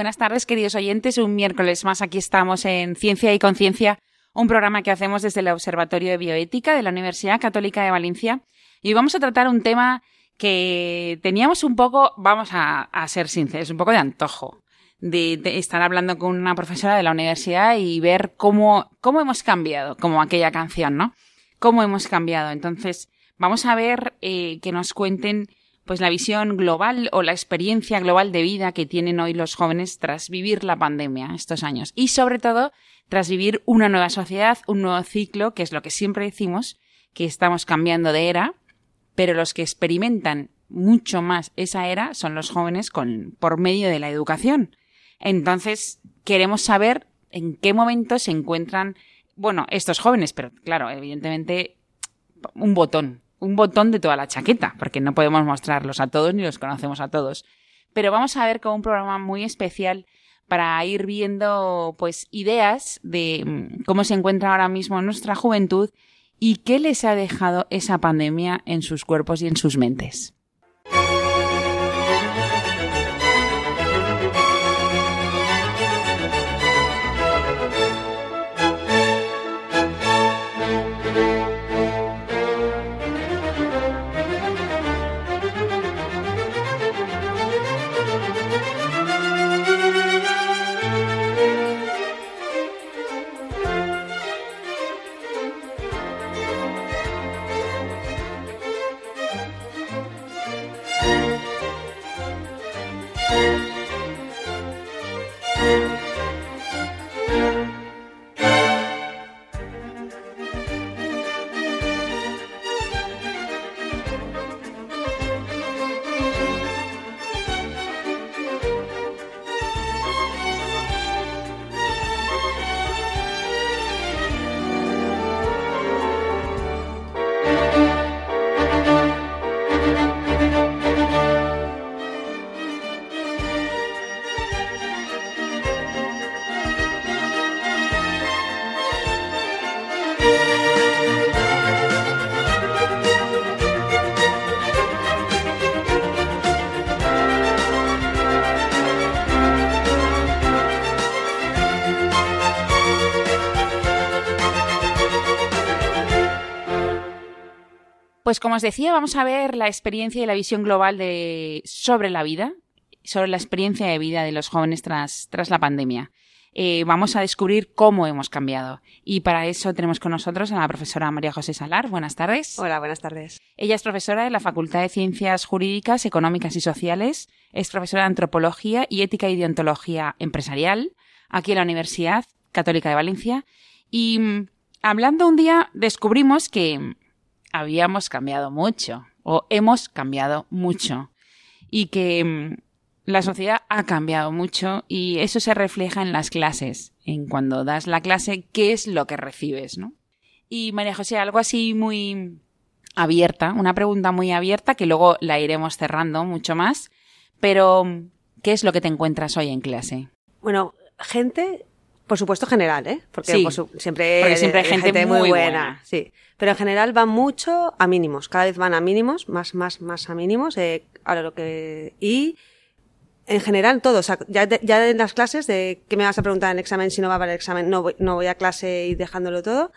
Buenas tardes, queridos oyentes. Un miércoles más aquí estamos en Ciencia y Conciencia, un programa que hacemos desde el Observatorio de Bioética de la Universidad Católica de Valencia. Y hoy vamos a tratar un tema que teníamos un poco, vamos a, ser sinceros, un poco de antojo. De, estar hablando con una profesora de la universidad y ver cómo, cómo hemos cambiado, como aquella canción, ¿no? Cómo hemos cambiado. Entonces, vamos a ver eh, que nos cuenten pues la visión global o la experiencia global de vida que tienen hoy los jóvenes tras vivir la pandemia estos años y sobre todo tras vivir una nueva sociedad, un nuevo ciclo, que es lo que siempre decimos, que estamos cambiando de era, pero los que experimentan mucho más esa era son los jóvenes con, por medio de la educación. Entonces, queremos saber en qué momento se encuentran, bueno, estos jóvenes, pero claro, evidentemente, un botón, un botón de toda la chaqueta, porque no podemos mostrarlos a todos ni los conocemos a todos. Pero vamos a ver con un programa muy especial para ir viendo pues ideas de mm, cómo se encuentra ahora mismo nuestra juventud y qué les ha dejado esa pandemia en sus cuerpos y en sus mentes. Pues como os decía, vamos a ver la experiencia y la visión global de, sobre la vida, sobre la experiencia de vida de los jóvenes tras, tras la pandemia. Eh, vamos a descubrir cómo hemos cambiado. Y para eso tenemos con nosotros a la profesora María José Salar. Buenas tardes. Hola, buenas tardes. Ella es profesora de la Facultad de Ciencias Jurídicas, Económicas y Sociales. Es profesora de Antropología y Ética y Deontología Empresarial aquí en la Universidad Católica de Valencia. Y mm, hablando un día descubrimos que habíamos cambiado mucho o hemos cambiado mucho y que mm, la sociedad ha cambiado mucho y eso se refleja en las clases, en cuando das la clase, qué es lo que recibes, ¿no? Y María José, algo así muy abierta, una pregunta muy abierta que luego la iremos cerrando mucho más, pero mm, ¿qué es lo que te encuentras hoy en clase? Bueno, gente, por supuesto general, ¿eh? Porque siempre, siempre hay gente, muy, buena. Sí pero en general van mucho a mínimos, cada vez van a mínimos, más, más, más a mínimos, eh, ahora lo que, y en general todo, o sea, ya, ya en las clases de qué me vas a preguntar en el examen, si no va para el examen, no voy, no voy a clase y dejándolo todo,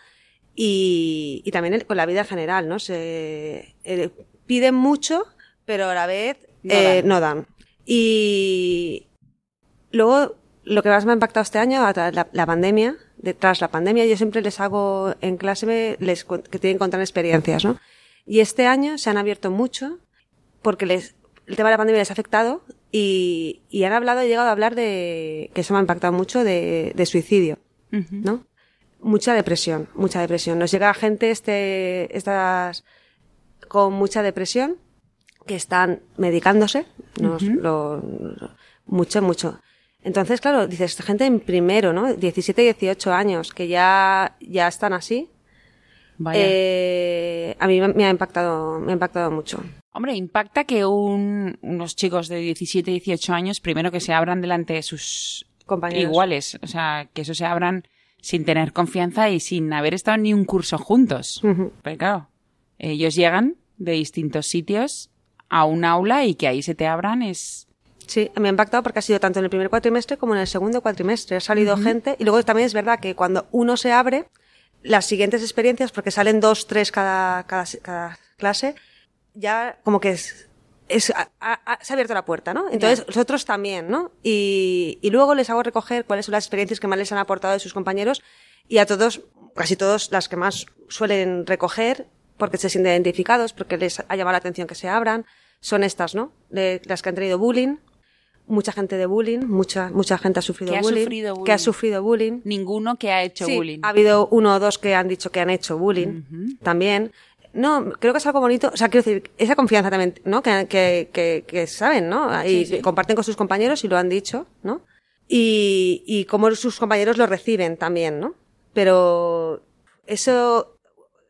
y, y también con la vida en general, ¿no? Se eh, piden mucho, pero a la vez no, eh, dan. no dan. Y luego, lo que más me ha impactado este año, la, la pandemia, tras la pandemia, yo siempre les hago en clase les, que tienen que contar experiencias, ¿no? Y este año se han abierto mucho porque les, el tema de la pandemia les ha afectado y, y han hablado, he llegado a hablar de, que eso me ha impactado mucho, de, de suicidio, ¿no? Mucha depresión, mucha depresión. Nos llega gente este, estas, con mucha depresión, que están medicándose, nos, lo, mucho, mucho. Entonces, claro, dices, gente en primero, ¿no? 17, 18 años, que ya, ya están así. Vaya. Eh, a mí me ha impactado, me ha impactado mucho. Hombre, impacta que un- unos chicos de 17, 18 años, primero que se abran delante de sus Compañeros. iguales, o sea, que eso se abran sin tener confianza y sin haber estado ni un curso juntos. Pero claro, ellos llegan de distintos sitios a un aula y que ahí se te abran es... Sí, me ha impactado porque ha sido tanto en el primer cuatrimestre como en el segundo cuatrimestre. Ha salido gente y luego también es verdad que cuando uno se abre, las siguientes experiencias, porque salen dos, tres cada, cada, cada clase, ya como que es, es ha- se ha abierto la puerta, ¿no? Entonces, los otros también, ¿no? Y, y luego les hago recoger cuáles son las experiencias que más les han aportado de sus compañeros y a todos, casi todos, las que más suelen recoger porque se sienten identificados, porque les ha llamado la atención que se abran, son estas, ¿no? De las que han tenido bullying, mucha gente de bullying, mucha, mucha gente ha sufrido Que ha bullying, sufrido que ha bullying. sufrido bullying. Ninguno que ha hecho Sí, bullying. ha habido uno o dos que han dicho que han hecho bullying también. No, creo que es algo bonito. O sea, quiero decir, esa confianza también, ¿no? Que, que, que, que saben, ¿no? Y que comparten con sus compañeros y lo han dicho, ¿no? Y, y cómo sus compañeros lo reciben también, ¿no? Pero eso,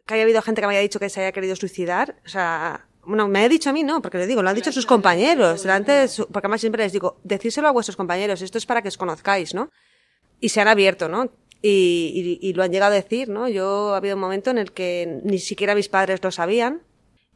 que haya habido gente que me haya dicho que se haya querido suicidar, o sea, bueno, me ha dicho a mí, no, porque le digo, lo han dicho sus compañeros, delante de su- porque además siempre les digo, decírselo a vuestros compañeros, esto es para que os conozcáis, ¿no? y se han abierto, ¿no? Y, y- y lo han llegado a decir, ¿no? Yo ha habido un momento en el que ni siquiera mis padres lo sabían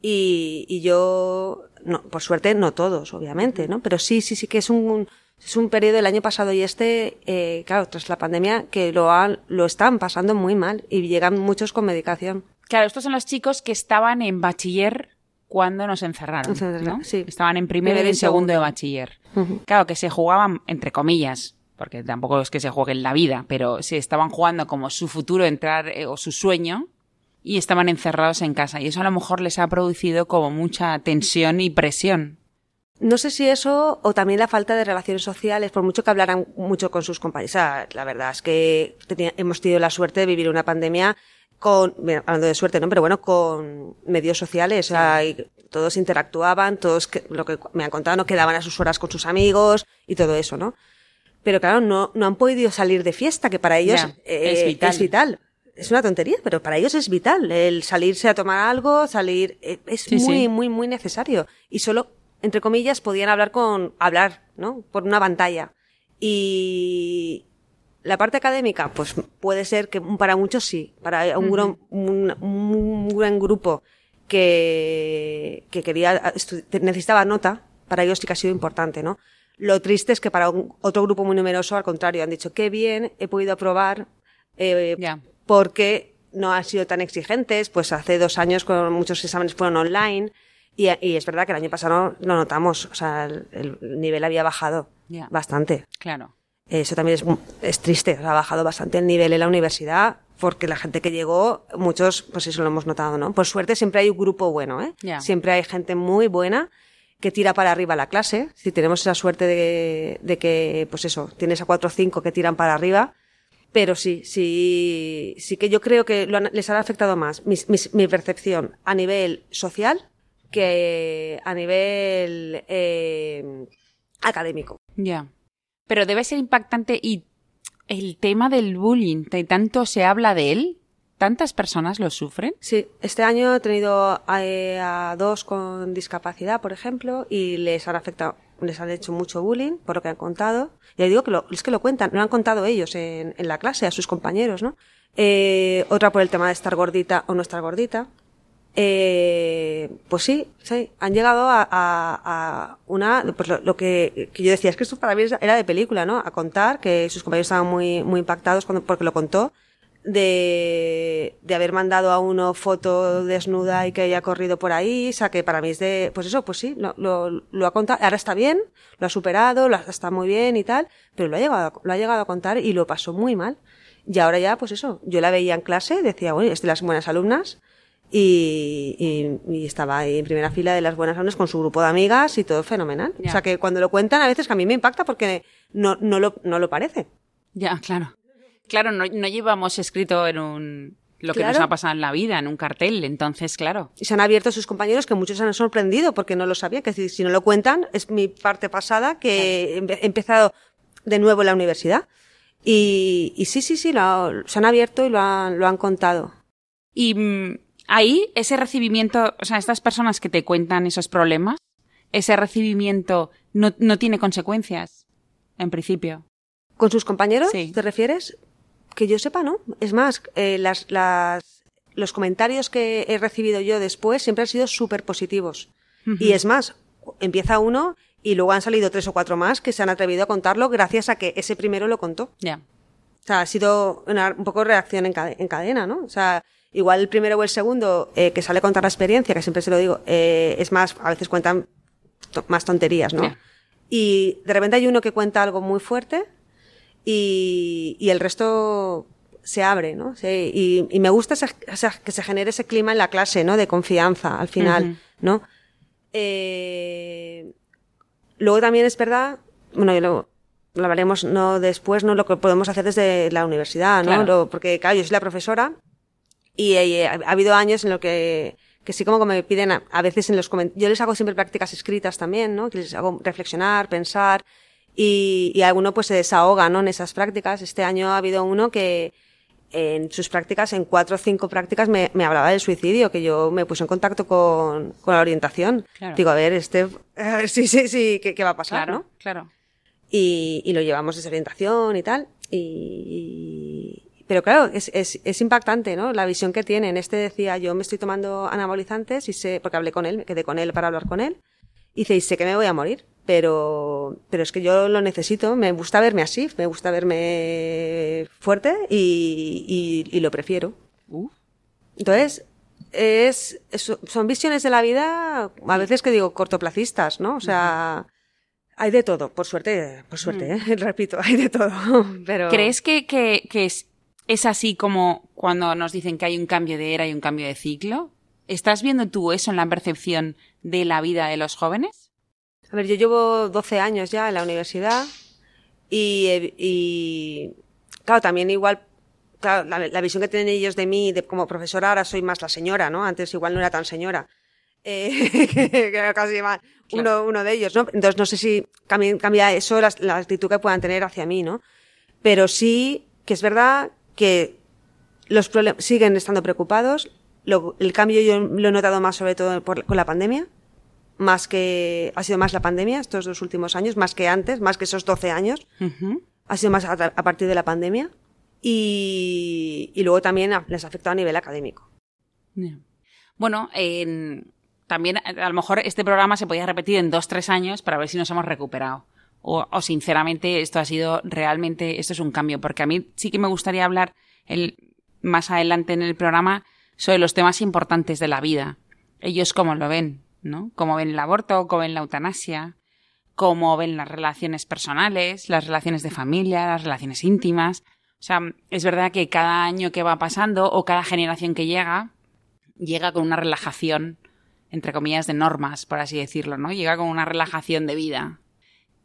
y, y yo, no, por suerte no todos, obviamente, ¿no? Pero sí, sí, sí que es un, es un periodo el año pasado y este, eh, claro, tras la pandemia, que lo, han, lo están pasando muy mal y llegan muchos con medicación. Claro, estos son los chicos que estaban en bachiller cuando nos encerraron, Encerraron, ¿no? sí. Estaban en primero, y en segundo de bachiller. Claro, que se jugaban, entre comillas, porque tampoco es que se jueguen la vida, pero se estaban jugando como su futuro entrar eh, o su sueño y estaban encerrados en casa. Y eso a lo mejor les ha producido como mucha tensión y presión. No sé si eso o también la falta de relaciones sociales, por mucho que hablaran mucho con sus compañeros. O sea, la verdad es que hemos tenido la suerte de vivir una pandemia con, bueno, hablando de suerte, ¿no? Pero bueno, con medios sociales, o sea, todos interactuaban, todos, que- lo que me han contado, no quedaban a sus horas con sus amigos y todo eso, ¿no? Pero claro, no, no han podido salir de fiesta, que para ellos Ya, eh, es vital. es vital. Es una tontería, pero para ellos es vital. El salirse a tomar algo, salir, eh, es Sí, muy, sí. muy, muy necesario. Y solo, entre comillas, podían hablar con, hablar, ¿no? Por una pantalla. Y la parte académica, pues puede ser que para muchos sí. Para un, gran, un, un gran grupo que, que quería, necesitaba nota, para ellos sí que ha sido importante, ¿no? Lo triste es que para un- otro grupo muy numeroso, al contrario, han dicho, qué bien, he podido aprobar, eh, porque no han sido tan exigentes, pues hace dos años con muchos exámenes fueron online y, y es verdad que el año pasado lo notamos, o sea, el, el nivel había bajado bastante. Claro. Eso también es, es triste, o sea, ha bajado bastante el nivel en la universidad porque la gente que llegó, muchos, pues eso lo hemos notado, ¿no? Por suerte siempre hay un grupo bueno, ¿eh? Siempre hay gente muy buena que tira para arriba la clase. Si tenemos esa suerte de, de que, pues eso, tienes a cuatro o cinco que tiran para arriba. Pero sí, sí, sí que yo creo que lo han- les ha afectado más mis- mis- mi percepción a nivel social que a nivel eh, académico. Ya. Pero debe ser impactante y el tema del bullying, ¿de tanto se habla de él? ¿Tantas personas lo sufren? Sí, este año he tenido eh, a dos con discapacidad, por ejemplo, y les han afectado, les han hecho mucho bullying, por lo que han contado. Y les digo que lo, es que lo cuentan, lo han contado ellos en, en la clase, a sus compañeros, ¿no? Eh, otra por el tema de estar gordita o no estar gordita. Eh, pues sí, sí, han llegado a, a- a una, pues lo, que, yo decía, es que esto para mí era de película, ¿no? A contar que sus compañeros estaban muy, muy impactados cuando, porque lo contó, de, de haber mandado a uno foto desnuda y que haya corrido por ahí, o sea que para mí es de, pues eso, pues sí, lo, lo, lo ha contado, ahora está bien, lo ha superado, lo ha- está muy bien y tal, pero lo ha llegado, lo ha llegado a contar y lo pasó muy mal. Y ahora ya, pues eso, yo la veía en clase, decía, bueno, es de las buenas alumnas, y, y, y estaba ahí en primera fila de las buenas alumnas con su grupo de amigas y todo fenomenal. O sea que cuando lo cuentan a veces que a mí me impacta porque no, no, lo, no lo parece. Ya, claro. Claro, no, no llevamos escrito en un lo que nos ha pasado en la vida, en un cartel, entonces, claro. Y se han abierto sus compañeros que muchos se han sorprendido porque no lo sabían. Que si, si no lo cuentan, es mi parte pasada que he empezado de nuevo en la universidad. Y, y sí, sí, sí, lo, se han abierto y lo han, lo han contado. Y mm, ahí, ese recibimiento, o sea, estas personas que te cuentan esos problemas, ese recibimiento no, no tiene consecuencias, en principio. ¿Con sus compañeros? Sí. ¿Te refieres? Que yo sepa, ¿no? Es más, eh, las, las, los comentarios que he recibido yo después siempre han sido súper positivos. Y es más, empieza uno y luego han salido tres o cuatro más que se han atrevido a contarlo gracias a que ese primero lo contó. Ya. O sea, ha sido una, un poco reacción en, cade- en cadena, ¿no? O sea, igual el primero o el segundo eh, que sale a contar la experiencia, que siempre se lo digo, eh, es más, a veces cuentan to- más tonterías, ¿no? Y de repente hay uno que cuenta algo muy fuerte y, y el resto se abre, ¿no? Se- y, y me gusta ese- ese- que se genere ese clima en la clase, ¿no? De confianza al final, Ujú. ¿no? Eh, luego también es verdad, bueno, yo lo, lo hablaremos no después, ¿no? Lo que podemos hacer desde la universidad, ¿no? Claro. Lo- porque, claro, yo soy la profesora y, eh, ha ha habido años en los que, que sí como que me piden a, a veces en los comentarios, yo les hago siempre prácticas escritas también, ¿no? Que les hago reflexionar, pensar y, y alguno pues se desahoga, ¿no? En esas prácticas. Este año ha habido uno que en sus prácticas, en cuatro o cinco prácticas, me, me hablaba del suicidio, que yo me puse en contacto con, con la orientación. Claro. Digo, a ver, este, a ver, sí, sí, sí, ¿qué, qué va a pasar, Claro, no? claro. y, y lo llevamos desde orientación y tal. Y, pero claro, es, es, es impactante, ¿no? La visión que tienen. Este decía, yo me estoy tomando anabolizantes y sé, porque hablé con él, me quedé con él para hablar con él. Y dice, y sé que me voy a morir, pero, pero es que yo lo necesito, me gusta verme así, me gusta verme fuerte y, y, y lo prefiero. Uh, Entonces, es, es- son visiones de la vida, a veces que digo, cortoplacistas, ¿no? O sea, hay de todo, por suerte, por suerte, ¿eh? repito, hay de todo. Pero... ¿Crees que, que, que es, así como cuando nos dicen que hay un cambio de era y un cambio de ciclo? ¿Estás viendo tú eso en la percepción de la vida de los jóvenes? A ver, yo llevo 12 años ya en la universidad y, eh, y claro, también igual, claro, la, la visión que tienen ellos de mí de, como profesora, ahora soy más la señora, ¿no? Antes igual no era tan señora. Eh, que, casi más uno, uno de ellos, ¿no? Entonces no sé si cambia, cambia eso la, la actitud que puedan tener hacia mí, ¿no? Pero sí que es verdad que los problemas siguen estando preocupados. Lo- el cambio yo lo he notado más sobre todo por- con la pandemia más que ha sido más la pandemia estos dos últimos años, más que antes, más que esos 12 años, ha sido más a, partir de la pandemia y, y luego también a- les ha afectado a nivel académico. Bueno, en- también a lo mejor este programa se podía repetir en dos, tres años para ver si nos hemos recuperado. O, sinceramente esto ha sido realmente, esto es un cambio, porque a mí sí que me gustaría hablar el, más adelante en el programa sobre los temas importantes de la vida. Ellos cómo lo ven, ¿no? Cómo ven el aborto, cómo ven la eutanasia, cómo ven las relaciones personales, las relaciones de familia, las relaciones íntimas. O sea, es verdad que cada año que va pasando o cada generación que llega, llega con una relajación, entre comillas, de normas, por así decirlo, ¿no? Llega con una relajación de vida.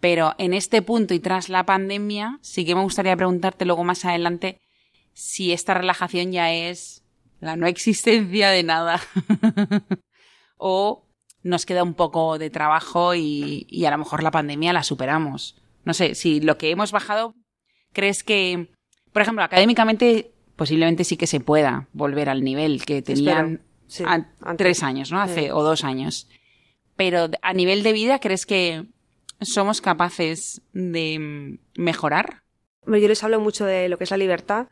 Pero en este punto y tras la pandemia, sí que me gustaría preguntarte luego más adelante si esta relajación ya es la no existencia de nada. o nos queda un poco de trabajo y, y a lo mejor la pandemia la superamos. No sé, si lo que hemos bajado, ¿crees que, por ejemplo, académicamente posiblemente sí que se pueda volver al nivel que tenían sí, a- tres años, ¿no? Hace, Sí. o dos años. Pero a nivel de vida, ¿crees que somos capaces de mm, mejorar? Yo les hablo mucho de lo que es la libertad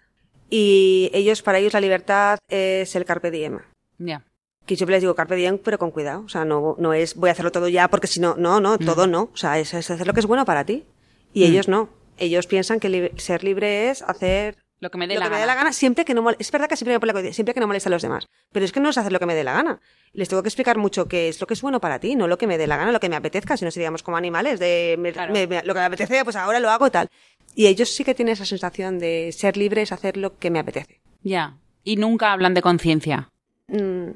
y ellos, para ellos la libertad es el carpe diem. Ya. Que yo siempre les digo carpe diem, pero con cuidado. O sea, no, no es voy a hacerlo todo ya porque si no, no, no, todo no. O sea, es, es hacer lo que es bueno para ti. Y Mm. ellos no. Ellos piensan que li- ser libre es hacer Lo que me dé lo la que me gana. dé la gana siempre que no mol- es verdad que siempre me pone la siempre que no moleste a los demás pero es que no es hacer lo que me dé la gana les tengo que explicar mucho qué es lo que es bueno para ti no lo que me dé la gana lo que me apetezca si no seríamos como animales de me- Claro. me- me- lo que me apetece pues ahora lo hago tal y ellos sí que tienen esa sensación de ser libre es hacer lo que me apetece Ya. Y nunca hablan de conciencia. Mm,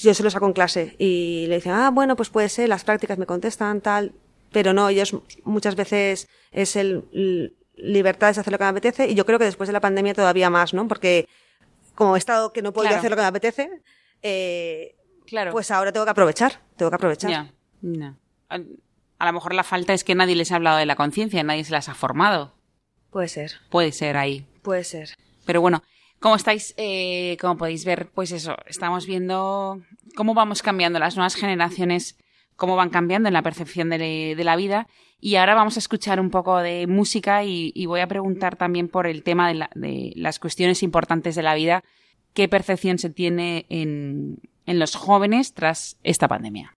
yo se lo saco en clase y le dicen, ah, bueno, pues puede ser, las prácticas me contestan, tal, pero no, ellos muchas veces es el l- libertad es hacer lo que me apetece y yo creo que después de la pandemia todavía más, ¿no? Porque como he estado que no podía Claro. hacer lo que me apetece, eh, Claro. pues ahora tengo que aprovechar, tengo que aprovechar. Ya. Ya. A, a lo mejor la falta es que nadie les ha hablado de la conciencia, nadie se las ha formado. Puede ser, Puede ser ahí. puede ser. Pero bueno, como estáis, eh, como podéis ver, pues eso, estamos viendo cómo vamos cambiando las nuevas generaciones, cómo van cambiando en la percepción de, la vida. Y ahora vamos a escuchar un poco de música y, voy a preguntar también por el tema de, la- de las cuestiones importantes de la vida, qué percepción se tiene en, en los jóvenes tras esta pandemia.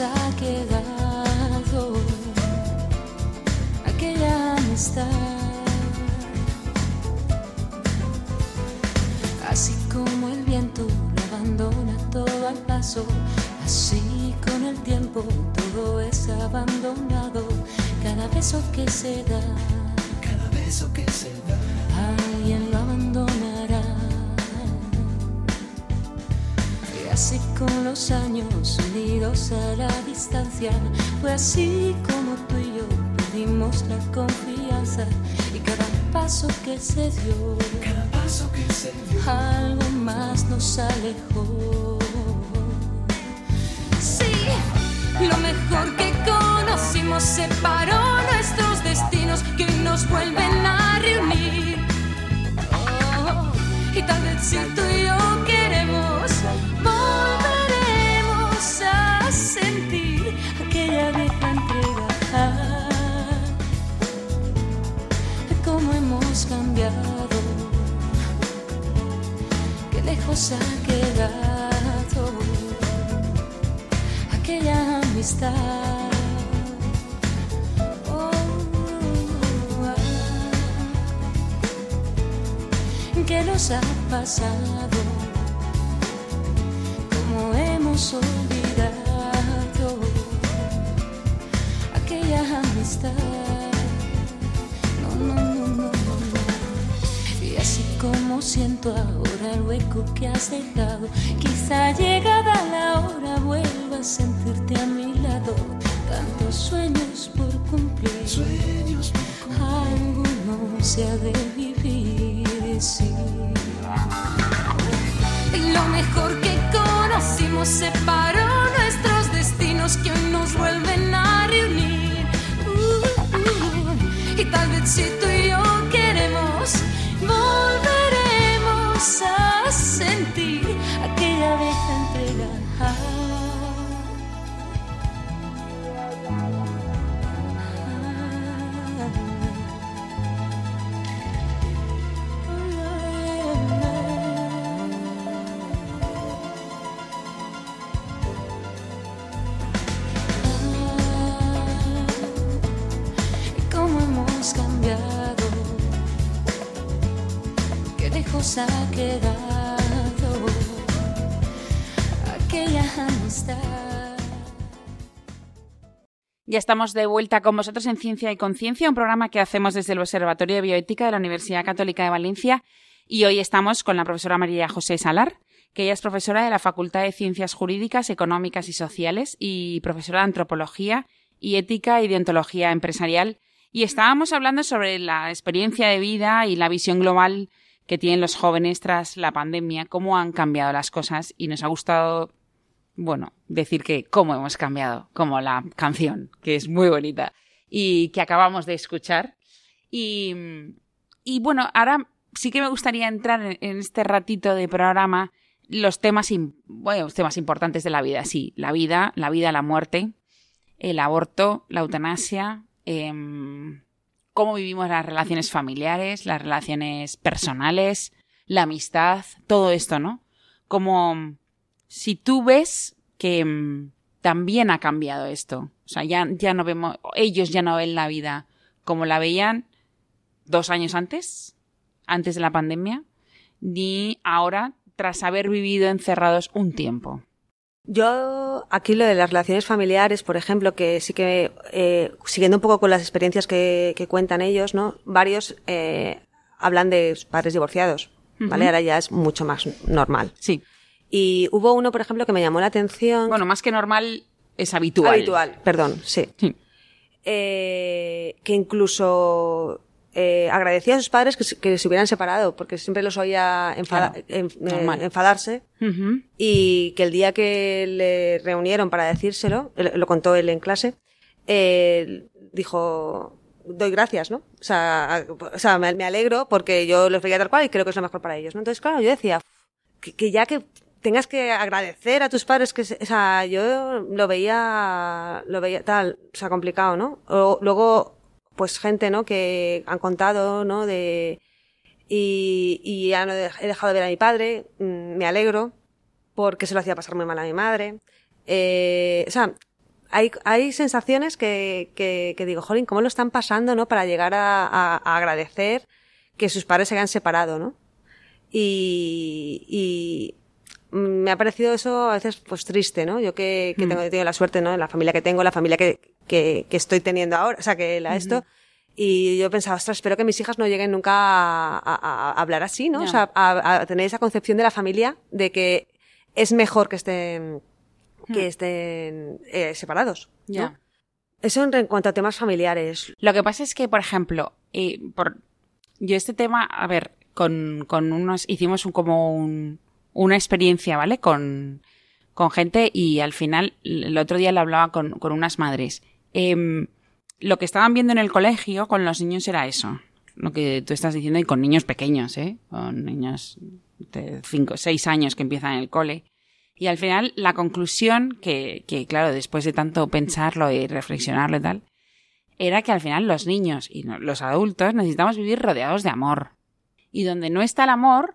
Ha quedado aquella amistad. Así como el viento lo abandona todo al paso, así con el tiempo todo es abandonado, cada beso que se da. A la distancia, fue así como tú y yo perdimos la confianza y cada paso que se dio, cada paso que se dio, algo más nos alejó. Sí, lo mejor que conocimos separó nuestros nos ha pasado? ¿Cómo hemos olvidado aquella amistad? No, no, no, no, no, no. Y así como siento ahora el hueco que has dejado, quizá llegada la hora vuelva a sentirte a mi lado. Tantos sueños por cumplir, sueños alguno se ha de vivir, lo mejor que conocimos separó nuestros destinos que hoy nos vuelven a reunir. Uh, uh, y tal vez si tú y yo queremos, volveremos a Ya estamos de vuelta con vosotros en Ciencia y Conciencia, un programa que hacemos desde el Observatorio de Bioética de la Universidad Católica de Valencia. Y hoy estamos con la profesora María José Salar, que ella es profesora de la Facultad de Ciencias Jurídicas, Económicas y Sociales y profesora de Antropología y Ética y Deontología Empresarial. Y estábamos hablando sobre la experiencia de vida y la visión global que tienen los jóvenes tras la pandemia, cómo han cambiado las cosas y nos ha gustado bueno, decir que cómo hemos cambiado, como la canción, que es muy bonita y que acabamos de escuchar. Y, y bueno, ahora sí que me gustaría entrar en, este ratito de programa los temas, bueno, los temas importantes de la vida, sí, la vida, la vida, la muerte, el aborto, la eutanasia, em, cómo vivimos las relaciones familiares, las relaciones personales, la amistad, todo esto, ¿no? Como si tú ves que mm, también ha cambiado esto, o sea, ya, ya no vemos, ellos ya no ven la vida como la veían dos años antes, antes de la pandemia, ni ahora tras haber vivido encerrados un tiempo. Yo, aquí lo de las relaciones familiares, por ejemplo, que sí que, eh, siguiendo un poco con las experiencias que, que cuentan ellos, ¿no? Varios eh, hablan de padres divorciados, ¿vale? Ahora ya es mucho más normal. Sí. Y hubo uno, por ejemplo, que me llamó la atención. Bueno, más que normal, es habitual. habitual, perdón, sí. Sí. eh, que incluso eh, agradecía a sus padres que, se- que se hubieran separado, porque siempre los oía enfada- Claro, en- eh, enfadarse. Ujú. Y que el día que le reunieron para decírselo, lo contó él en clase, eh, dijo, doy gracias, ¿no? O sea, o sea me, me alegro porque yo los veía tal cual y creo que es lo mejor para ellos, ¿no? Entonces, claro, yo decía, que, que ya que tengas que agradecer a tus padres que, o sea, yo lo veía, lo veía tal, o sea, complicado, ¿no? O, luego, pues gente, ¿no? Que han contado, ¿no? De, y, y ya no he dejado de ver a mi padre, mm, me alegro, porque se lo hacía pasar muy mal a mi madre. Eh, o sea, hay, hay sensaciones que, que, que digo, jolín, ¿cómo lo están pasando, no? Para llegar a, a- a agradecer que sus padres se hayan separado, ¿no? Y, y mm, me ha parecido eso a veces pues triste, ¿no? Yo que, que tengo, he tenido la suerte, ¿no? En la familia que tengo, la familia que, que, que estoy teniendo ahora, o sea, que la esto. Y yo pensaba, ostras, espero que mis hijas no lleguen nunca a, a- a hablar así, ¿no? Ya. O sea, a, a tener esa concepción de la familia de que es mejor que estén, que estén eh, separados. ¿no? Ya. Eso en, en cuanto a temas familiares. Lo que pasa es que, por ejemplo, eh, por... yo este tema, a ver, con, con unos, hicimos un, como un- una experiencia, ¿vale? Con, con gente y al final, el otro día le hablaba con, con unas madres. Em, lo que estaban viendo en el colegio con los niños era eso. Lo que tú estás diciendo y con niños pequeños, ¿eh? Con niños de 5, 6 años que empiezan el cole. Y al final, la conclusión, que, que claro, después de tanto pensarlo y reflexionarlo y tal, era que al final los niños y los adultos necesitamos vivir rodeados de amor. Y donde no está el amor,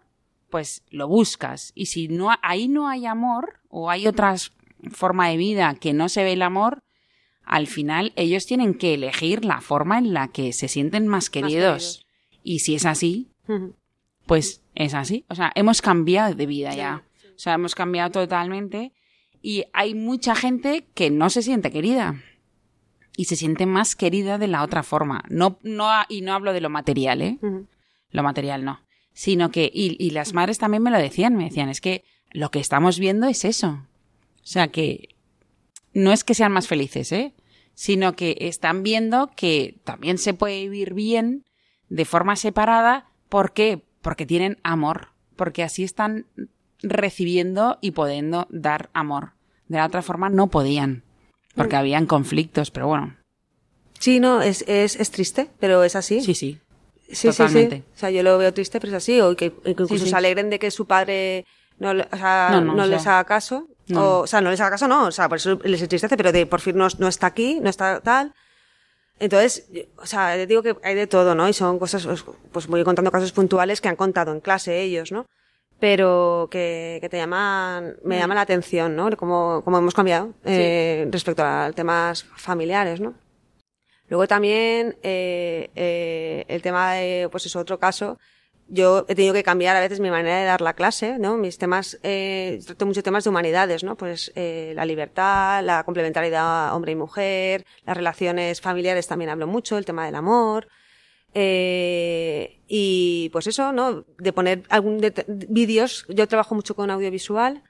pues lo buscas. Y si no ahí no hay amor o hay otra forma de vida que no se ve el amor, al final ellos tienen que elegir la forma en la que se sienten más queridos. Y si es así, pues es así. O sea, hemos cambiado de vida ya. O sea, hemos cambiado totalmente. Y hay mucha gente que no se siente querida. Y se siente más querida de la otra forma. No, no, y no hablo de lo material, ¿eh? Lo material no. Sino que, y, y las madres también me lo decían, me decían, es que lo que estamos viendo es eso. O sea, que no es que sean más felices, ¿eh? Sino que están viendo que también se puede vivir bien de forma separada. ¿Por qué? Porque tienen amor. Porque así están recibiendo y pudiendo dar amor. De la otra forma no podían. Porque habían conflictos, pero bueno. Sí, no, es, es, es triste, pero es así. Sí, sí. Sí, sí, Totalmente. sí. O sea, yo lo veo triste, pero es así. O que, que incluso Sí, sí. se alegren de que su padre no, o sea, No, no, no, o les haga caso. no. O, o sea, no les haga caso, no. O sea, por eso les entristece, pero de por fin no, no está aquí, no está tal. Entonces, o sea, te digo que hay de todo, ¿no? Y son cosas, pues, voy contando casos puntuales que han contado en clase ellos, ¿no? Pero que, que te llaman, me Mm. llama la atención, ¿no? Como, como hemos cambiado eh, respecto a temas familiares, ¿no? Luego también eh, eh, el tema de, pues es otro caso. Yo he tenido que cambiar a veces mi manera de dar la clase, ¿no? Mis temas, eh, trato muchos temas de humanidades, ¿no? Pues eh, la libertad, la complementariedad hombre y mujer, las relaciones familiares también hablo mucho, el tema del amor. Eh, y pues eso, ¿no? De poner algún vídeos, yo trabajo mucho con audiovisual,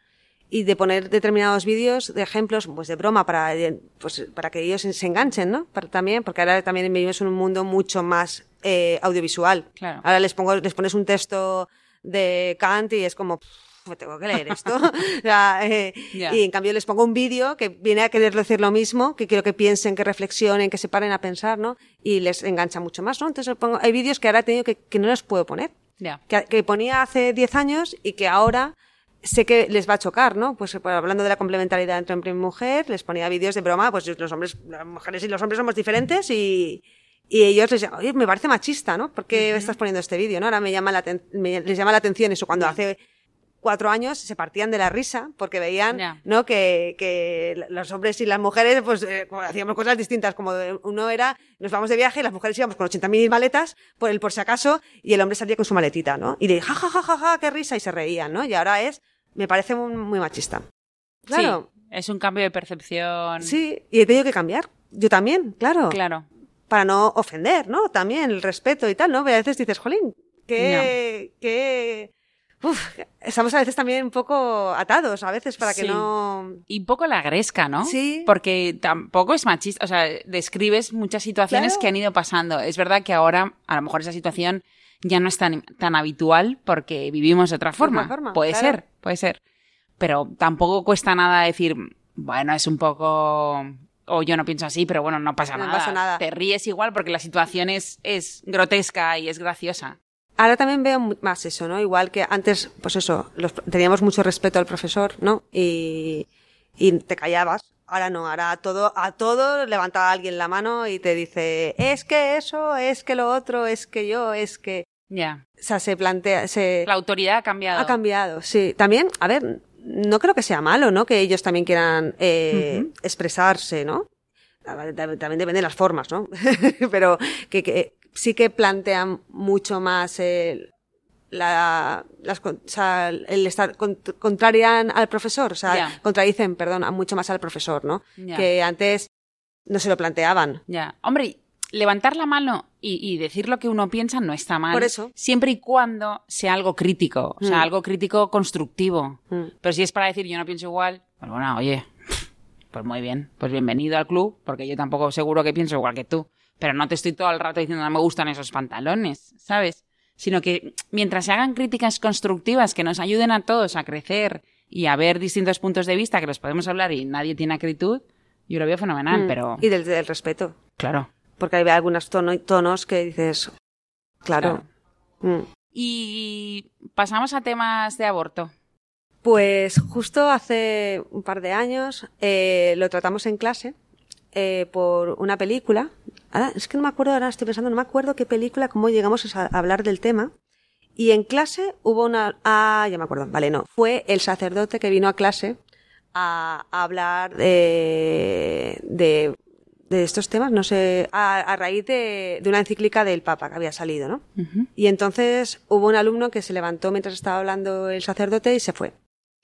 y de poner determinados vídeos de ejemplos pues de broma para eh, pues para que ellos se enganchen no para, también porque ahora también vivimos en un mundo mucho más eh, audiovisual Claro. ahora les pongo les pones un texto de Kant y es como "Pff, tengo que leer esto O sea, eh, Ya. y en cambio les pongo un vídeo que viene a querer decir lo mismo que quiero que piensen que reflexionen que se paren a pensar no y les engancha mucho más no entonces pongo, hay vídeos que ahora he tenido que, que no los puedo poner Ya. que, que ponía hace 10 años y que ahora sé que les va a chocar, ¿no? Pues eh, hablando de la complementariedad entre hombre y mujer, les ponía vídeos de broma, pues los hombres, las mujeres y los hombres somos diferentes y, y ellos les llaman, oye, me parece machista, ¿no? ¿Por qué estás poniendo este vídeo, no? Ahora me llama la me- les llama la atención eso cuando hace cuatro años se partían de la risa porque veían, Ya. ¿no? Que, que los hombres y las mujeres, pues, eh, hacíamos cosas distintas. Como uno era, nos vamos de viaje y las mujeres íbamos con 80.000 maletas por el por si acaso y el hombre salía con su maletita, ¿no? Y de ja, ja, ja, ja, ja, qué risa y se reían, ¿no? Y ahora es, me parece muy, muy machista. Claro. Sí, es un cambio de percepción. Sí, y he tenido que cambiar. Yo también, claro. Claro. Para no ofender, ¿no? También el respeto y tal, ¿no? Pero a veces dices, jolín, qué, qué, uf, estamos a veces también un poco atados, a veces, para que Sí. no... Y un poco la gresca, ¿no? Sí. Porque tampoco es machista. O sea, describes muchas situaciones Claro. que han ido pasando. Es verdad que ahora, a lo mejor esa situación ya no es tan, tan habitual porque vivimos de otra forma. forma, puede claro. ser, puede ser. Pero tampoco cuesta nada decir, bueno, es un poco. O yo no pienso así, pero bueno, no pasa No nada. pasa nada. Te ríes igual porque la situación es, es grotesca y es graciosa. Ahora también veo más eso, ¿no? Igual que antes, pues eso, los- teníamos mucho respeto al profesor, ¿no? Y, y te callabas. Ahora no, ahora a todo, a todo levanta alguien la mano y te dice, es que eso, es que lo otro, es que yo, es que... Ya. O sea, se plantea, se... La autoridad ha cambiado. Ha cambiado, sí. También, a ver, no creo que sea malo, ¿no? Que ellos también quieran eh, expresarse, ¿no? También depende de las formas, ¿no? Pero que, que sí que plantean mucho más el, la, las, o sea, el estar, cont- contrarian al profesor, o sea, contradicen, perdón, mucho más al profesor, ¿no? Ya. Que antes no se lo planteaban. Ya. Hombre, levantar la mano y, y decir lo que uno piensa no está mal. Por eso. Siempre y cuando sea algo crítico. O sea, Mm. algo crítico constructivo. Mm. Pero si es para decir yo no pienso igual, pues bueno, oye, pues muy bien. Pues bienvenido al club, porque yo tampoco seguro que pienso igual que tú. Pero no te estoy todo el rato diciendo no me gustan esos pantalones, ¿sabes? Sino que mientras se hagan críticas constructivas que nos ayuden a todos a crecer y a ver distintos puntos de vista que los podemos hablar y nadie tiene acritud, yo lo veo fenomenal, Mm. pero Y del, del respeto. claro. Porque hay algunos tono- tonos que dices, claro. Mm. Y pasamos a temas de aborto. Pues justo hace un par de años eh, lo tratamos en clase eh, por una película. Ahora, es que no me acuerdo, ahora estoy pensando, no me acuerdo qué película, cómo llegamos a, a hablar del tema. Y en clase hubo una... Ah, ya me acuerdo. Vale, no. Fue el sacerdote que vino a clase a, a hablar de, de, de estos temas, no sé, a, a raíz de, de una encíclica del Papa que había salido, ¿no? Y entonces hubo un alumno que se levantó mientras estaba hablando el sacerdote y se fue.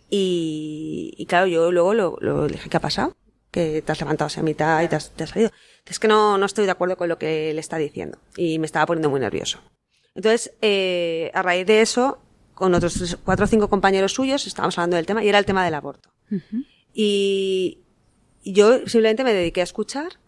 Y, y claro, yo luego lo, lo dije, ¿qué ha pasado? Que te has levantado hacia mitad y te has, te has salido. Es que no, no estoy de acuerdo con lo que le está diciendo. Y me estaba poniendo muy nervioso. Entonces, eh, a raíz de eso, con otros cuatro o cinco compañeros suyos, estábamos hablando del tema y era el tema del aborto. Y yo simplemente me dediqué a escuchar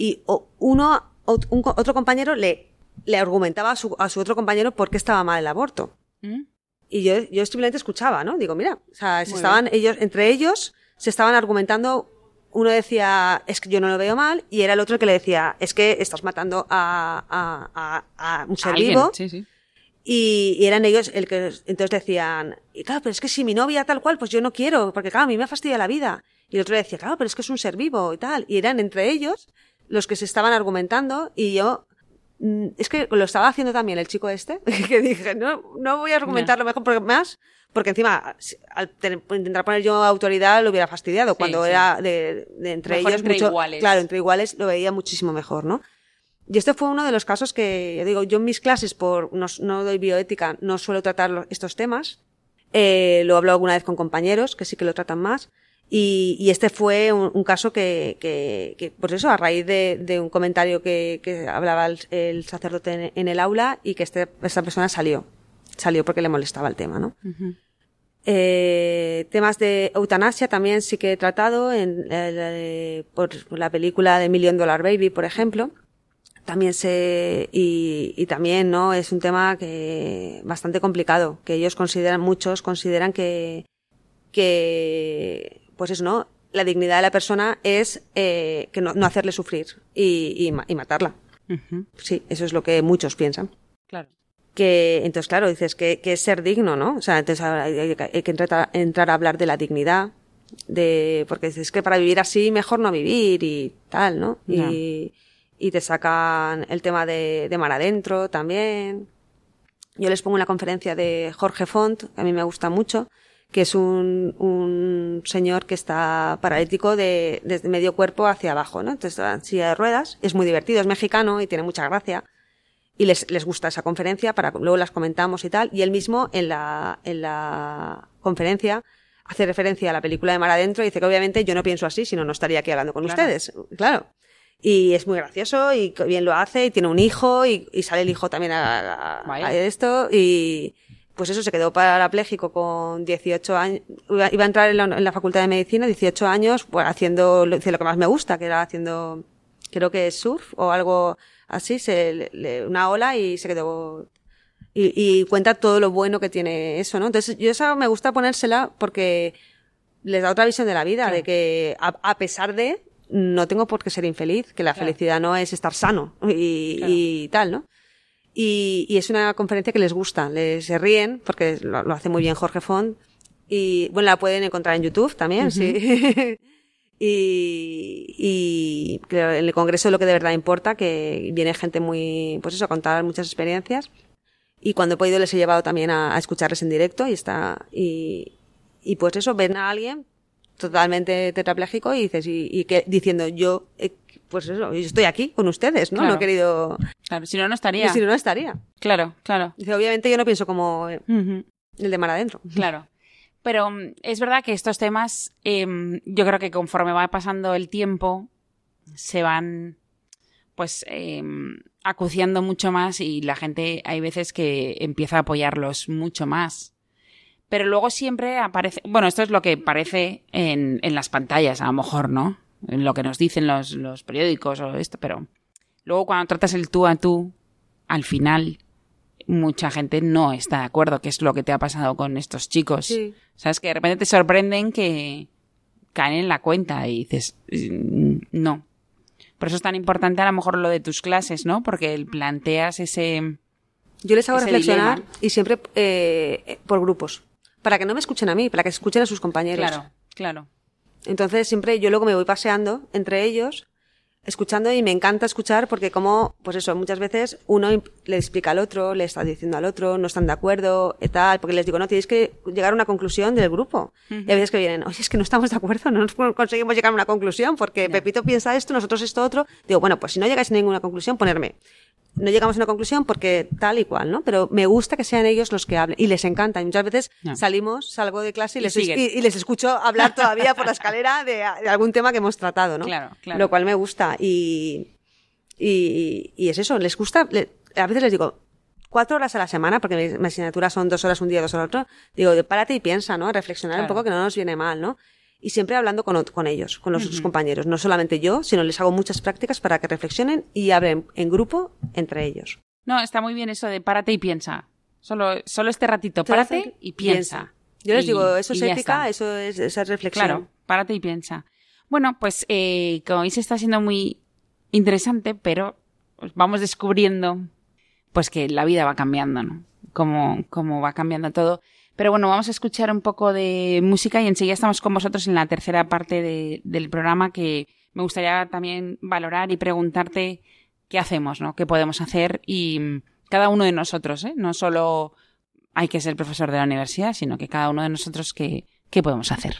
y uno, otro compañero le, le argumentaba a su, a su otro compañero por qué estaba mal el aborto. ¿Mm? Y yo, yo simplemente escuchaba, ¿no? Digo, mira, o sea, se estaban ellos, entre ellos, se estaban argumentando, uno decía, es que yo no lo veo mal, y era el otro el que le decía, es que estás matando a, a, a, a un ser vivo. Sí, sí. Y, y eran ellos el que entonces decían, y claro, pero es que si mi novia tal cual, pues yo no quiero, porque claro, a mí me fastidia la vida. Y el otro decía, claro, pero es que es un ser vivo y tal. Y eran entre ellos los que se estaban argumentando y yo, mm, es que lo estaba haciendo también el chico este, que dije, no, no voy a argumentarlo mejor porque más, porque encima, al tener- intentar poner yo autoridad lo hubiera fastidiado. Sí, Cuando sí. era de, de entre Mejor ellos, entre mucho- iguales. claro, entre iguales lo veía muchísimo mejor, ¿no? Y este fue uno de los casos que, ya digo, yo en mis clases, por no, no doy bioética, no suelo tratar estos temas. Eh, lo hablo alguna vez con compañeros, que sí que lo tratan más. Y, y este fue un, un caso que, que, que, pues eso, a raíz de, de un comentario que, que hablaba el, el sacerdote en, en el aula y que este, esta persona salió. Salió porque le molestaba el tema, ¿no? Eh, temas de eutanasia también sí que he tratado en, eh, por la película de Million Dollar Baby, por ejemplo. También se, y, y también, ¿no? Es un tema que, bastante complicado, que ellos consideran, muchos consideran que, que, pues eso, ¿no? La dignidad de la persona es, eh, que no, no hacerle sufrir y, y, ma- y matarla. Sí, eso es lo que muchos piensan Claro. que entonces claro dices que, que es ser digno no o sea entonces hay, que- hay que entrar, entrar a hablar de la dignidad de porque dices que para vivir así mejor no vivir y tal no y, y te sacan el tema de, de mar adentro también yo les pongo una conferencia de Jorge Font que a mí me gusta mucho que es un, un señor que está paralítico de, desde medio cuerpo hacia abajo, ¿no? Entonces, va en silla de ruedas, es muy divertido, es mexicano y tiene mucha gracia y les, les gusta esa conferencia para luego las comentamos y tal. Y él mismo en la, en la conferencia hace referencia a la película de Mar Adentro y dice que obviamente yo no pienso así, si no, no estaría aquí hablando con Claro. ustedes. Claro. Y es muy gracioso y bien lo hace y tiene un hijo y, y sale el hijo también a, a- a esto y pues eso, se quedó parapléjico con 18 años, iba a entrar en la, en la facultad de medicina, 18 años, pues haciendo lo, que más me gusta, que era haciendo, creo que surf o algo así, se, le- una ola y se quedó y, y cuenta todo lo bueno que tiene eso, ¿no? Entonces, yo esa me gusta ponérsela porque les da otra visión de la vida, de que a, a pesar de, no tengo por qué ser infeliz, que la Claro. felicidad no es estar sano y, y tal, ¿no? Y, y es una conferencia que les gusta, les se ríen, porque lo, lo hace muy bien Jorge Font. Y bueno, la pueden encontrar en YouTube también, sí. y, y creo, en el congreso lo que de verdad importa, que viene gente muy, pues eso, a contar muchas experiencias. Y cuando he podido les he llevado también a, a escucharles en directo y está, y, y pues eso, ven a alguien totalmente tetrapléjico y dices, y, y que, diciendo yo, pues eso, yo estoy aquí con ustedes, ¿no? Claro. No he querido, Claro, si no, no estaría. si no, no estaría. Claro, claro. Dice, obviamente yo no pienso como eh, el de mar adentro. Claro. Pero mm, es verdad que estos temas, em, yo creo que conforme va pasando el tiempo, se van pues em, acuciando mucho más y la gente hay veces que empieza a apoyarlos mucho más. Pero luego siempre aparece, bueno, esto es lo que parece en, en las pantallas, a lo mejor, ¿no? En lo que nos dicen los, los periódicos o esto, pero luego cuando tratas el tú a tú, al final mucha gente no está de acuerdo, que es lo que te ha pasado con estos chicos. Sí. Sabes que de repente te sorprenden que caen en la cuenta y dices, "Mm, no. Por eso es tan importante a lo mejor lo de tus clases, ¿no? Porque planteas ese... Yo les hago reflexionar dilema. y siempre eh, por grupos. Para que no me escuchen a mí, para que escuchen a sus compañeros. Claro, claro. Entonces siempre yo luego me voy paseando entre ellos, escuchando y me encanta escuchar porque como, pues eso, muchas veces uno le explica al otro, le está diciendo al otro, no están de acuerdo, y tal, porque les digo, no, tienes que llegar a una conclusión del grupo. Y a veces que vienen, oye, es que no estamos de acuerdo, no nos conseguimos llegar a una conclusión porque Pepito piensa esto, nosotros esto otro. Digo, bueno, pues si no llegáis a ninguna conclusión, ponerme. No llegamos a una conclusión porque tal y cual, ¿no? Pero me gusta que sean ellos los que hablen y les encanta. Y muchas veces salimos, salgo de clase y, Y les, y- y les escucho hablar todavía por la escalera de, de algún tema que hemos tratado, ¿no? Claro, claro. Lo cual me gusta. Y, y, y es eso, les gusta, le- a veces les digo, cuatro horas a la semana, porque mis, mis asignaturas son dos horas un día, dos horas otro, digo, párate y piensa, ¿no? Reflexionar un poco que no nos viene mal, ¿no? Y siempre hablando con, ellos, con los sus compañeros. No solamente yo, sino les hago muchas prácticas para que reflexionen y hablen en grupo entre ellos. No, está muy bien eso de párate y piensa. Solo, solo este ratito, párate y piensa. Yo les Y- digo, eso es ética, eso es esa reflexión. Claro, párate y piensa. Bueno, pues eh, como veis está siendo muy interesante, pero pues, vamos descubriendo pues que la vida va cambiando, ¿no? Como, como va cambiando todo. Pero bueno, vamos a escuchar un poco de música y enseguida estamos con vosotros en la tercera parte de- del programa que me gustaría también valorar y preguntarte qué hacemos, ¿no? ¿Qué podemos hacer? Y cada uno de nosotros, ¿eh? No solo hay que ser profesor de la universidad, sino que cada uno de nosotros qué, qué podemos hacer.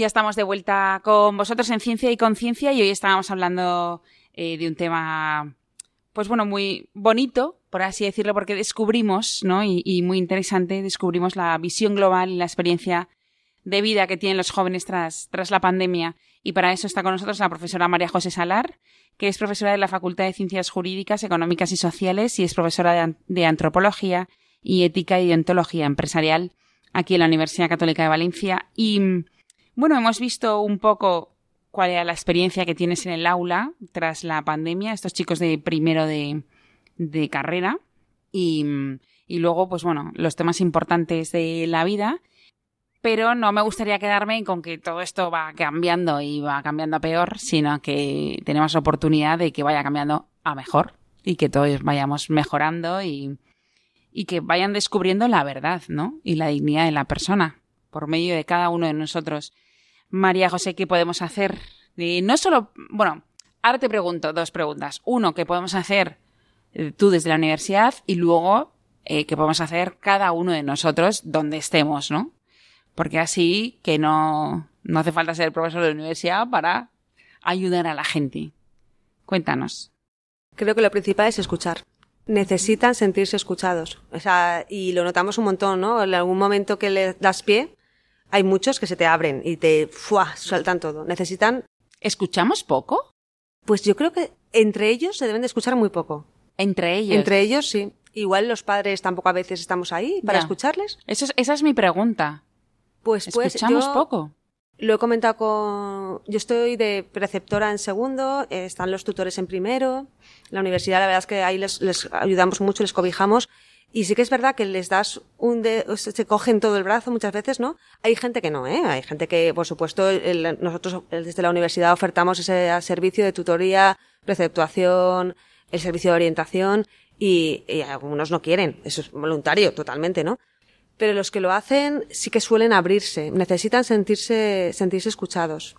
Ya estamos de vuelta con vosotros en Ciencia y Conciencia y hoy estábamos hablando eh, de un tema, pues bueno, muy bonito, por así decirlo, porque descubrimos, ¿no? Y, muy interesante, descubrimos la visión global y la experiencia de vida que tienen los jóvenes tras, tras la pandemia. Y para eso está con nosotros la profesora María José Salar, que es profesora de la Facultad de Ciencias Jurídicas, Económicas y Sociales y es profesora de, de Antropología y Ética y Deontología Empresarial aquí en la Universidad Católica de Valencia. Y bueno, hemos visto un poco cuál era la experiencia que tienes en el aula tras la pandemia, estos chicos de primero de, carrera. Y, y luego, pues bueno, los temas importantes de la vida pero no me gustaría quedarme con que todo esto va cambiando y va cambiando a peor, sino que tenemos oportunidad de que vaya cambiando a mejor y que todos vayamos mejorando y, y que vayan descubriendo la verdad, ¿no? Y la dignidad de la persona por medio de cada uno de nosotros. María José, ¿qué podemos hacer? Y no solo, bueno, ahora te pregunto dos preguntas. Uno, ¿qué podemos hacer eh, tú desde la universidad? Y luego, eh, ¿qué podemos hacer cada uno de nosotros donde estemos, ¿no? Porque así que no, no hace falta ser profesor de universidad para ayudar a la gente. Cuéntanos. Creo que lo principal es escuchar. Necesitan sentirse escuchados. O sea, y lo notamos un montón, ¿no? En algún momento que le das pie, hay muchos que se te abren y te ¡fua! sueltan todo. Necesitan. ¿Escuchamos poco? Pues yo creo que entre ellos se deben de escuchar muy poco. Entre ellos. Entre ellos, sí. Igual los padres tampoco a veces estamos ahí para Ya. escucharles. Eso es- esa es mi pregunta. Pues, pues ¿Escuchamos yo poco? Lo he comentado con. Yo estoy de preceptora en segundo, eh, están los tutores en primero. La universidad, la verdad es que ahí les, les ayudamos mucho, les cobijamos. Y sí que es verdad que les das un de, se cogen todo el brazo muchas veces, ¿no? Hay gente que no, ¿eh? Hay gente que, por supuesto, el- nosotros desde la universidad ofertamos ese servicio de tutoría, preceptuación, el servicio de orientación y, y algunos no quieren. Eso es voluntario, totalmente, ¿no? Pero los que lo hacen sí que suelen abrirse, necesitan sentirse, sentirse escuchados.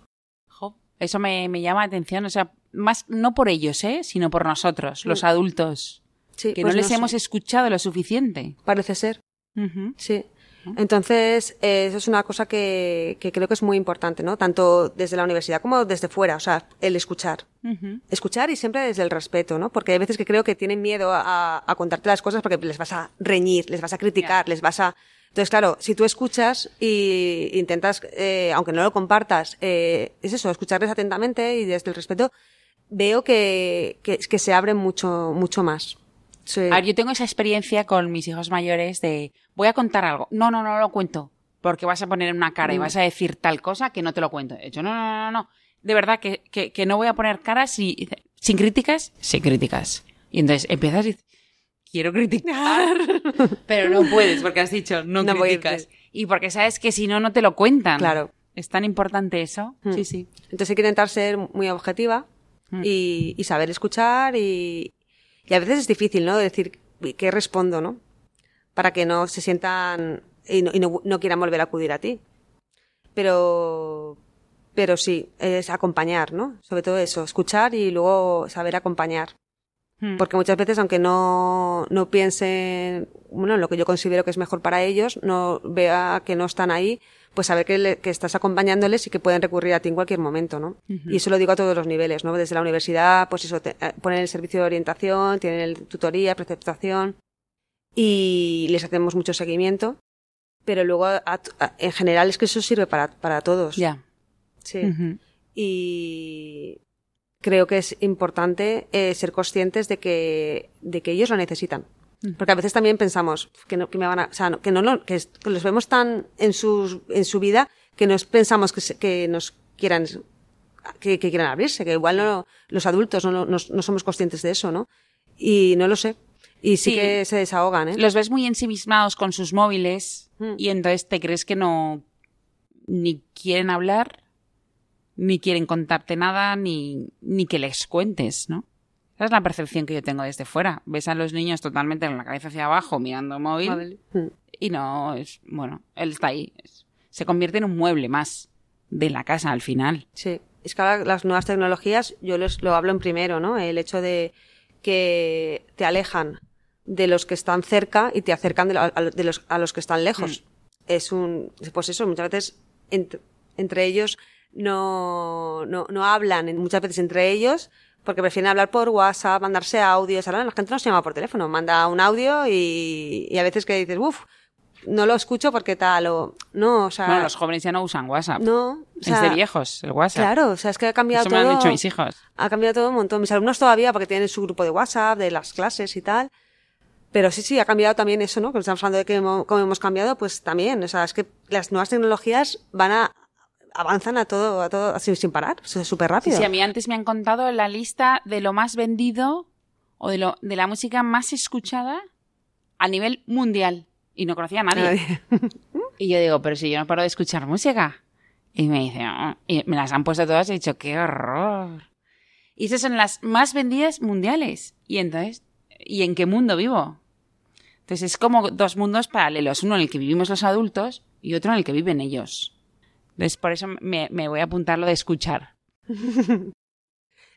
Jo, eso me, me llama la atención. O sea, más no por ellos, ¿eh? Sino por nosotros, los Mm. adultos. Sí, Que pues no les hemos escuchado lo suficiente. Parece ser, sí. Entonces, eh, eso es una cosa que, que creo que es muy importante, ¿no? Tanto desde la universidad como desde fuera, o sea, el escuchar. Escuchar y siempre desde el respeto, ¿no? Porque hay veces que creo que tienen miedo a, a contarte las cosas porque les vas a reñir, les vas a criticar, les vas a... Entonces, claro, si tú escuchas y intentas, eh, aunque no lo compartas, eh, es eso, escucharles atentamente y desde el respeto, veo que, que, que se abren mucho, mucho más. Sí. A ver, yo tengo esa experiencia con mis hijos mayores de voy a contar algo. No, no, no lo cuento. Porque vas a poner una cara y Mm. vas a decir tal cosa que no te lo cuento. He dicho, no, no, no, no. De verdad que, que, que no voy a poner caras y sin críticas, sin críticas. Y entonces empiezas y dices, quiero criticar. Pero no puedes porque has dicho, no, No criticas. Y porque sabes que si no, no te lo cuentan. Claro. Es tan importante eso. Mm. Sí, sí. Entonces hay que intentar ser muy objetiva Mm. y, y saber escuchar y, y a veces es difícil, ¿no? Decir qué respondo, ¿no? Para que no se sientan y no, y no, no quieran volver a acudir a ti. Pero, pero sí, es acompañar, ¿no? Sobre todo eso, escuchar y luego saber acompañar. Mm. Porque muchas veces, aunque no, no piensen, bueno, en lo que yo considero que es mejor para ellos, no vea que no están ahí, pues saber que, le- que estás acompañándoles y que pueden recurrir a ti en cualquier momento, ¿no? Y eso lo digo a todos los niveles, ¿no? Desde la universidad, pues eso, te- eh, ponen el servicio de orientación, tienen el tutoría, preceptación, y les hacemos mucho seguimiento, pero luego, a- a- en general, es que eso sirve para, para todos. Ya. Sí y creo que es importante eh, ser conscientes de que, de que ellos lo necesitan. Porque a veces también pensamos que no, que me van a, o sea, no- que no, no- que, los vemos tan en sus, en su vida que nos pensamos que, se- que nos quieran, que, que quieran abrirse, que igual no, los adultos no, no, no somos conscientes de eso, ¿no? Y no lo sé. Y sí, Sí. que se desahogan, ¿eh? Los ves muy ensimismados con sus móviles Mm. y entonces te crees que no ni quieren hablar, ni quieren contarte nada, ni, ni que les cuentes, ¿no? Esa es la percepción que yo tengo desde fuera. Ves a los niños totalmente con la cabeza hacia abajo mirando el móvil Mm. y no es, bueno, él está ahí. Es- se convierte en un mueble más de la casa al final. Sí, es que ahora las nuevas tecnologías, yo les, lo hablo en primero, ¿no? El hecho de que te alejan de los que están cerca y te acercan de, los, a los que están lejos. Es un, pues eso, muchas veces ent- entre ellos no, no, no hablan muchas veces entre ellos porque prefieren hablar por WhatsApp, mandarse audios. Ahora la gente no se llama por teléfono, manda un audio y, y a veces que dices, uff, no lo escucho porque tal o no, o sea, Bueno, los jóvenes ya no usan WhatsApp. no, o es sea, de viejos, el WhatsApp. Claro, o sea, es que ha cambiado Eso me todo. han dicho mis hijos. Ha cambiado todo un montón. Mis alumnos todavía, porque tienen su grupo de WhatsApp, de las clases y tal. Pero sí, sí, ha cambiado también eso, ¿no? Que estamos hablando de que hemos- cómo hemos cambiado, pues también. O sea, es que las nuevas tecnologías van a, avanzan a todo, a todo, así sin parar. Súper rápido. sí, a mí antes me han contado la lista de lo más vendido o de, lo, de la música más escuchada a nivel mundial. Y no conocía a nadie. Y yo digo, pero si yo no paro de escuchar música. Y me dice, "Ah", y me las han puesto todas y he dicho, qué horror. Y esas son las más vendidas mundiales. Y entonces, ¿y en qué mundo vivo? Entonces es como dos mundos paralelos, uno en el que vivimos los adultos y otro en el que viven ellos. Entonces por eso me, me voy a apuntar lo de escuchar.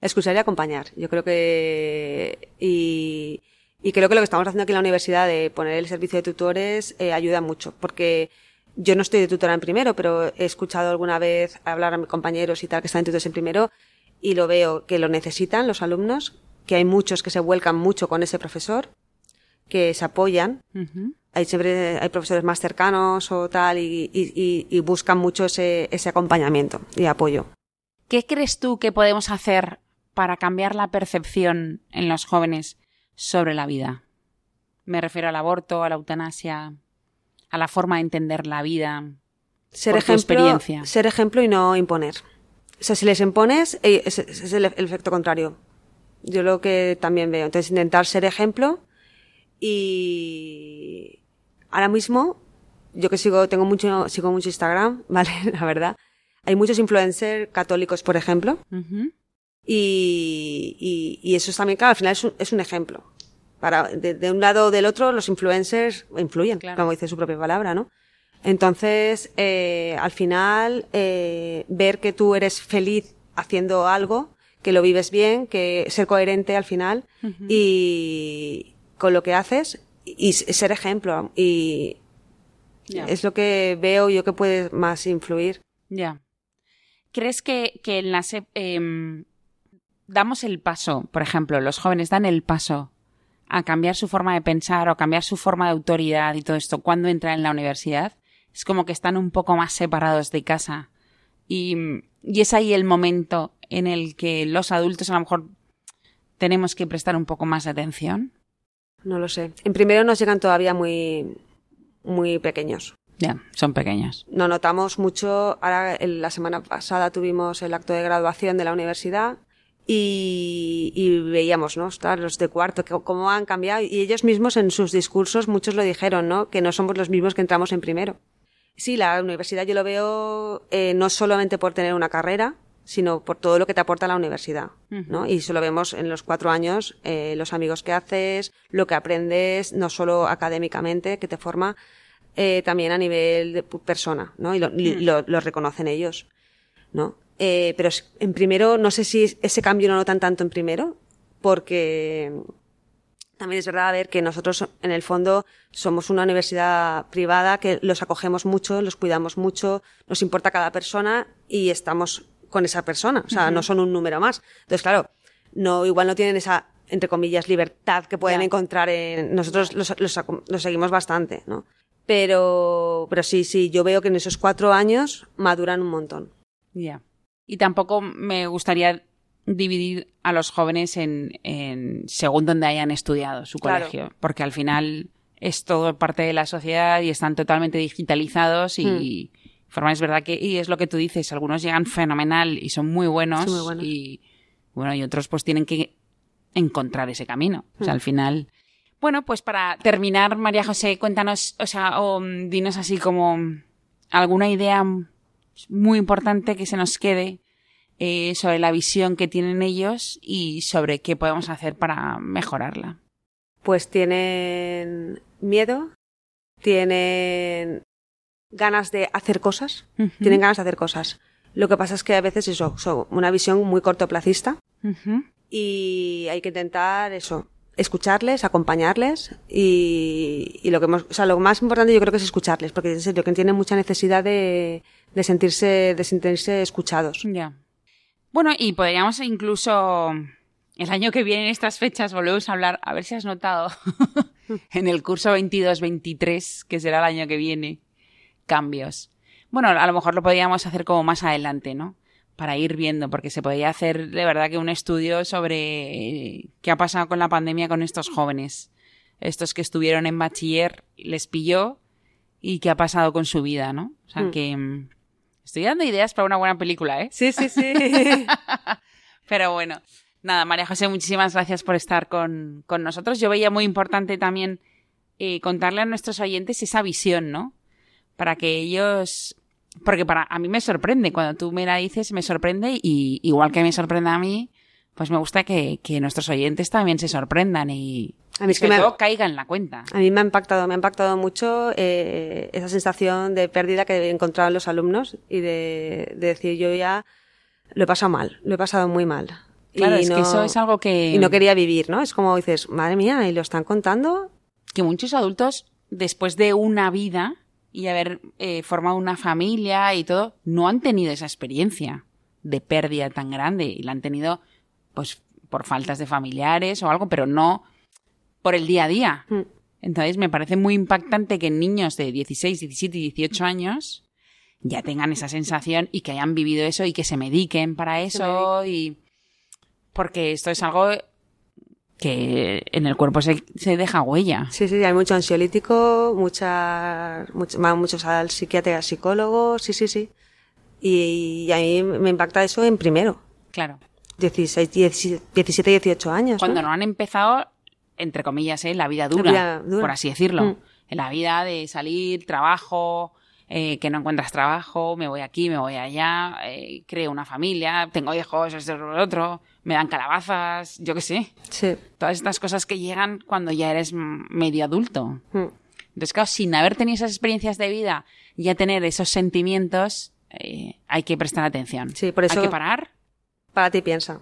Escuchar y acompañar. Yo creo que. Y, y creo que lo que estamos haciendo aquí en la universidad de poner el servicio de tutores eh, ayuda mucho. Porque yo no estoy de tutora en primero, pero he escuchado alguna vez hablar a mis compañeros y tal que están en tutores en primero y lo veo que lo necesitan los alumnos, que hay muchos que se vuelcan mucho con ese profesor, que se apoyan. Hay siempre hay profesores más cercanos o tal y, y- y- y buscan mucho ese, ese acompañamiento y apoyo. ¿Qué crees tú que podemos hacer para cambiar la percepción en los jóvenes sobre la vida? Me refiero al aborto, a la eutanasia, a la forma de entender la vida. ser ejemplo, experiencia. ser ejemplo y no imponer. O sea, si les impones, eh, es, es el, el efecto contrario. Yo lo que también veo. Entonces, intentar ser ejemplo y ahora mismo, yo que sigo, tengo mucho, sigo mucho Instagram, ¿vale? La verdad. Hay muchos influencers católicos, por ejemplo, y, y, y eso es también, claro, al final es un, es un ejemplo. Para, de, de un lado o del otro, los influencers influyen, Claro. como dice su propia palabra, ¿no? Entonces, eh, al final, eh, ver que tú eres feliz haciendo algo, que lo vives bien, que ser coherente al final y con lo que haces y ser ejemplo. Y es lo que veo yo que puede más influir. Ya. ¿Crees que, que en las em, damos el paso, por ejemplo, los jóvenes dan el paso a cambiar su forma de pensar o cambiar su forma de autoridad y todo esto cuando entran en la universidad? Es como que están un poco más separados de casa. Y, y es ahí el momento en el que los adultos a lo mejor tenemos que prestar un poco más de atención. No lo sé. En primero nos llegan todavía muy, muy pequeños. Ya, son pequeños. Lo notamos mucho. Ahora, la semana pasada tuvimos el acto de graduación de la universidad y, y veíamos, ¿no? Los de cuarto, que- cómo han cambiado. Y ellos mismos en sus discursos, muchos lo dijeron, ¿no? Que no somos los mismos que entramos en primero. Sí, la universidad yo lo veo eh, no solamente por tener una carrera, sino por todo lo que te aporta la universidad, ¿no? Y eso lo vemos en los cuatro años, eh, los amigos que haces, lo que aprendes, no solo académicamente, que te forma, eh, también a nivel de persona, ¿no? Y lo, y lo- lo reconocen ellos, ¿no? Eh, pero en primero, no sé si ese cambio no lo notan tanto en primero, porque también es verdad a ver que nosotros en el fondo somos una universidad privada que los acogemos mucho, los cuidamos mucho, nos importa cada persona y estamos con esa persona, o sea, no son un número más. Entonces, claro, no igual no tienen esa entre comillas libertad que pueden encontrar en nosotros los, los, los seguimos bastante, ¿no? Pero pero sí, sí, yo veo que en esos cuatro años maduran un montón. Ya. Y tampoco me gustaría dividir a los jóvenes en, en según donde hayan estudiado su Claro. colegio, porque al final es todo parte de la sociedad y están totalmente digitalizados y forma es verdad que y es lo que tú dices, algunos llegan fenomenal y son muy buenos, muy buenos. y bueno, y otros pues tienen que encontrar ese camino. O sea, al final bueno, pues para terminar, María José, cuéntanos, o sea, o, mm, dinos así como alguna idea muy importante que se nos quede eh, sobre la visión que tienen ellos y sobre qué podemos hacer para mejorarla. Pues tienen miedo, tienen ganas de hacer cosas, tienen ganas de hacer cosas. Lo que pasa es que a veces eso, son una visión muy cortoplacista y hay que intentar eso, escucharles, acompañarles y, y lo que hemos, o sea, lo más importante yo creo que es escucharles, porque en serio que tienen mucha necesidad de, de sentirse, de sentirse escuchados. Ya. Bueno, y podríamos incluso el año que viene, en estas fechas, volvemos a hablar, a ver si has notado, en el curso 22-23, que será el año que viene, cambios. Bueno, a lo mejor lo podríamos hacer como más adelante, ¿no? Para ir viendo, porque se podría hacer de verdad que un estudio sobre qué ha pasado con la pandemia con estos jóvenes. Estos que estuvieron en bachiller, les pilló y qué ha pasado con su vida, ¿no? O sea Mm. que mm, estoy dando ideas para una buena película, ¿eh? Sí, sí, sí. Pero bueno, nada, María José, muchísimas gracias por estar con, con nosotros. Yo veía muy importante también eh, contarle a nuestros oyentes esa visión, ¿no? Para que ellos... Porque para a mí me sorprende, cuando tú me la dices, me sorprende y igual que me sorprende a mí, pues me gusta que, que nuestros oyentes también se sorprendan y, A mí es que me- todo caigan en la cuenta. A mí me ha impactado, me ha impactado mucho eh, esa sensación de pérdida que he encontrado en los alumnos y de, de decir yo ya lo he pasado mal, lo he pasado muy mal. Claro, y es que eso es algo que... Y no quería vivir, ¿no? Es como dices, madre mía, y lo están contando. que muchos adultos, después de una vida y haber eh, formado una familia y todo, no han tenido esa experiencia de pérdida tan grande y la han tenido pues por faltas de familiares o algo, pero no por el día a día. Mm. Entonces me parece muy impactante que niños de 16, 17 y 18 años ya tengan esa sensación y que hayan vivido eso y que se mediquen para eso y porque esto es algo que en el cuerpo se, se deja huella. Sí, sí, hay mucho ansiolítico, mucha, much- van muchos al psiquiatra, al psicólogo, sí, sí, sí. Y, y a mí me impacta eso en primero. Claro. 16, 17, 18 años. Cuando ¿no? no han empezado, entre comillas, ¿eh? la vida dura, vida dura. por así decirlo. Mm. En la vida de salir, trabajo, eh, que no encuentras trabajo, me voy aquí, me voy allá, eh, creo una familia, tengo hijos, esto, lo otro, me dan calabazas, yo qué sé. Sí. Todas estas cosas que llegan cuando ya eres medio adulto. Mm. Entonces, claro, sin haber tenido esas experiencias de vida, ya tener esos sentimientos, eh, hay que prestar atención. Sí, por eso- Hay que parar Para ti piensa.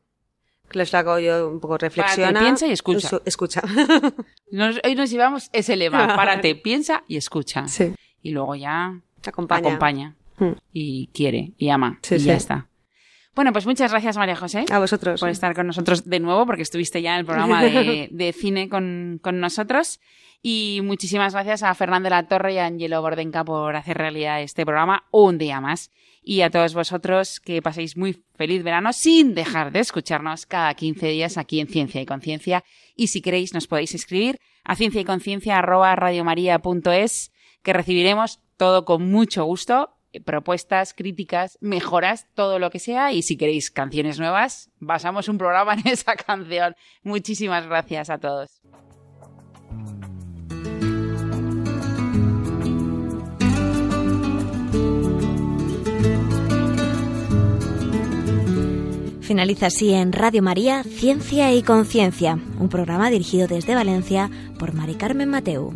Les hago yo un poco reflexiona. piensa y escucha. Su- escucha. Nos- hoy nos llevamos ese lema. Párate, piensa y escucha. sí. Y luego ya Acompaña. acompaña. Mm. Y quiere y ama. Sí, y ya está. Bueno, pues muchas gracias, María José, A vosotros. por estar con nosotros de nuevo, porque estuviste ya en el programa de, de cine con, con nosotros. Y muchísimas gracias a Fernando La Torre y a Angelo Bordenca por hacer realidad este programa un día más. Y a todos vosotros que paséis muy feliz verano sin dejar de escucharnos cada 15 días aquí en Ciencia y Conciencia. Y si queréis nos podéis escribir a ciencia y conciencia que recibiremos todo con mucho gusto, propuestas, críticas, mejoras, todo lo que sea. Y si queréis canciones nuevas, basamos un programa en esa canción. Muchísimas gracias a todos. Finaliza así en Radio María Ciencia y Conciencia, un programa dirigido desde Valencia por Mari Carmen Mateu.